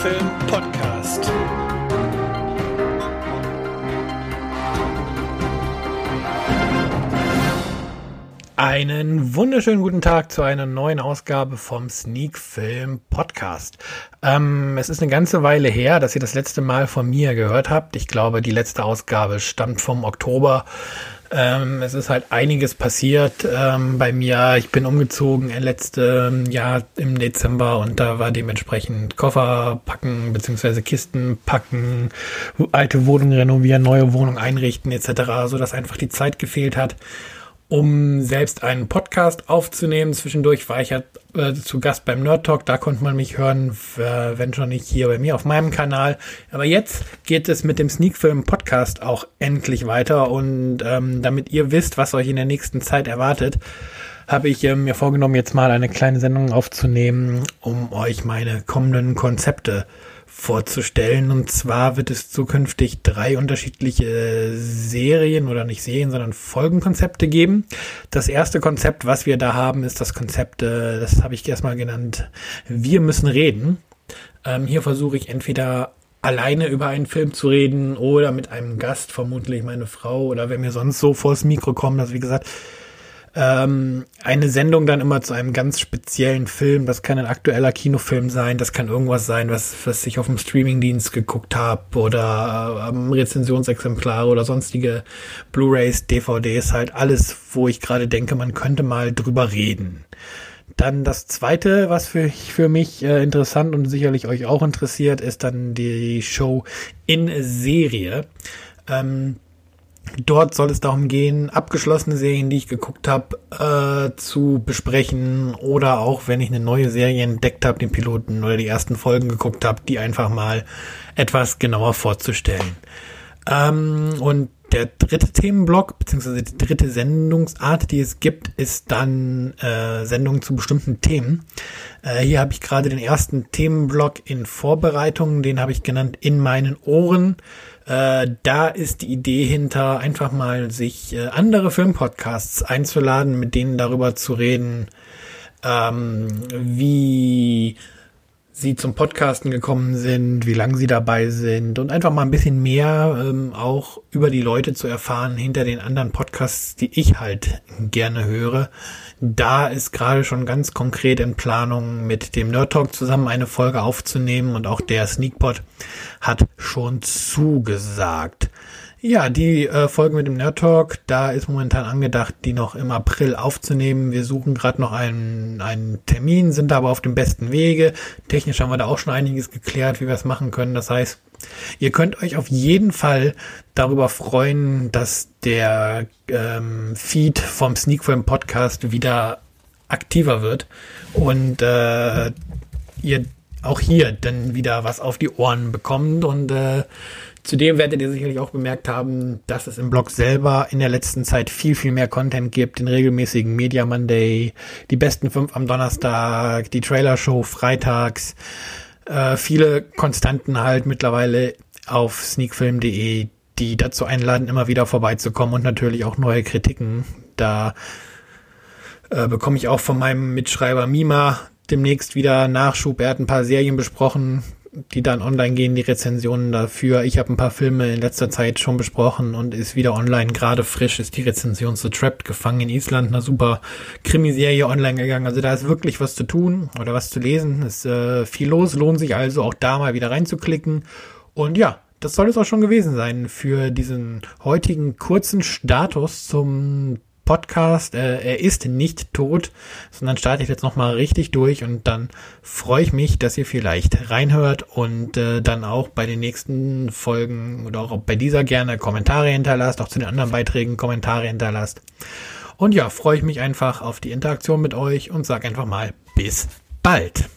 Film Podcast. Einen wunderschönen guten Tag zu einer neuen Ausgabe vom Sneak Film Podcast. Ähm, es ist eine ganze Weile her, dass ihr das letzte Mal von mir gehört habt. Ich glaube, die letzte Ausgabe stammt vom Oktober. Ähm, es ist halt einiges passiert ähm, bei mir. Ich bin umgezogen letzte Jahr im Dezember und da war dementsprechend Koffer packen beziehungsweise Kisten packen, alte Wohnungen renovieren, neue Wohnungen einrichten etc., so dass einfach die Zeit gefehlt hat um selbst einen Podcast aufzunehmen. Zwischendurch war ich ja äh, zu Gast beim Nerd Talk, da konnte man mich hören, wenn schon nicht hier bei mir auf meinem Kanal. Aber jetzt geht es mit dem Sneakfilm Podcast auch endlich weiter und ähm, damit ihr wisst, was euch in der nächsten Zeit erwartet, habe ich äh, mir vorgenommen, jetzt mal eine kleine Sendung aufzunehmen, um euch meine kommenden Konzepte vorzustellen. Und zwar wird es zukünftig drei unterschiedliche Serien oder nicht Serien, sondern Folgenkonzepte geben. Das erste Konzept, was wir da haben, ist das Konzept, äh, das habe ich erstmal genannt, wir müssen reden. Ähm, hier versuche ich entweder alleine über einen Film zu reden oder mit einem Gast, vermutlich meine Frau oder wenn mir sonst so vors Mikro kommen, dass wie gesagt, ähm, eine Sendung dann immer zu einem ganz speziellen Film. Das kann ein aktueller Kinofilm sein, das kann irgendwas sein, was, was ich auf dem Streamingdienst geguckt habe oder ähm, Rezensionsexemplare oder sonstige Blu-rays, DVDs, halt alles, wo ich gerade denke, man könnte mal drüber reden. Dann das zweite, was für, für mich äh, interessant und sicherlich euch auch interessiert, ist dann die Show in Serie. Ähm, Dort soll es darum gehen, abgeschlossene Serien, die ich geguckt habe, äh, zu besprechen oder auch, wenn ich eine neue Serie entdeckt habe, den Piloten oder die ersten Folgen geguckt habe, die einfach mal etwas genauer vorzustellen. Ähm, und der dritte Themenblock, beziehungsweise die dritte Sendungsart, die es gibt, ist dann äh, Sendungen zu bestimmten Themen. Äh, hier habe ich gerade den ersten Themenblock in Vorbereitung, den habe ich genannt in meinen Ohren. Äh, da ist die Idee hinter, einfach mal sich äh, andere Filmpodcasts einzuladen, mit denen darüber zu reden, ähm, wie sie zum Podcasten gekommen sind, wie lange sie dabei sind und einfach mal ein bisschen mehr ähm, auch über die Leute zu erfahren hinter den anderen Podcasts, die ich halt gerne höre. Da ist gerade schon ganz konkret in Planung, mit dem Nerd Talk zusammen eine Folge aufzunehmen und auch der Sneakpot hat schon zugesagt. Ja, die äh, Folge mit dem Nerd Talk, da ist momentan angedacht, die noch im April aufzunehmen. Wir suchen gerade noch einen, einen Termin, sind da aber auf dem besten Wege. Technisch haben wir da auch schon einiges geklärt, wie wir es machen können. Das heißt, ihr könnt euch auf jeden Fall darüber freuen, dass der ähm, Feed vom Sneakfilm Podcast wieder aktiver wird und äh, ihr auch hier dann wieder was auf die Ohren bekommt. Und äh, Zudem werdet ihr sicherlich auch bemerkt haben, dass es im Blog selber in der letzten Zeit viel, viel mehr Content gibt, den regelmäßigen Media Monday, die besten fünf am Donnerstag, die Trailer Show freitags, äh, viele Konstanten halt mittlerweile auf sneakfilm.de, die dazu einladen, immer wieder vorbeizukommen und natürlich auch neue Kritiken. Da äh, bekomme ich auch von meinem Mitschreiber Mima demnächst wieder Nachschub. Er hat ein paar Serien besprochen, die dann online gehen, die Rezensionen dafür. Ich habe ein paar Filme in letzter Zeit schon besprochen und ist wieder online. Gerade frisch ist die Rezension zu Trapped gefangen in Island, eine super Krimiserie online gegangen. Also da ist wirklich was zu tun oder was zu lesen. Ist äh, viel los, lohnt sich also auch da mal wieder reinzuklicken. Und ja, das soll es auch schon gewesen sein für diesen heutigen kurzen Status zum Podcast. Äh, er ist nicht tot, sondern starte ich jetzt nochmal richtig durch und dann freue ich mich, dass ihr vielleicht reinhört und äh, dann auch bei den nächsten Folgen oder auch bei dieser gerne Kommentare hinterlasst, auch zu den anderen Beiträgen Kommentare hinterlasst. Und ja, freue ich mich einfach auf die Interaktion mit euch und sage einfach mal bis bald.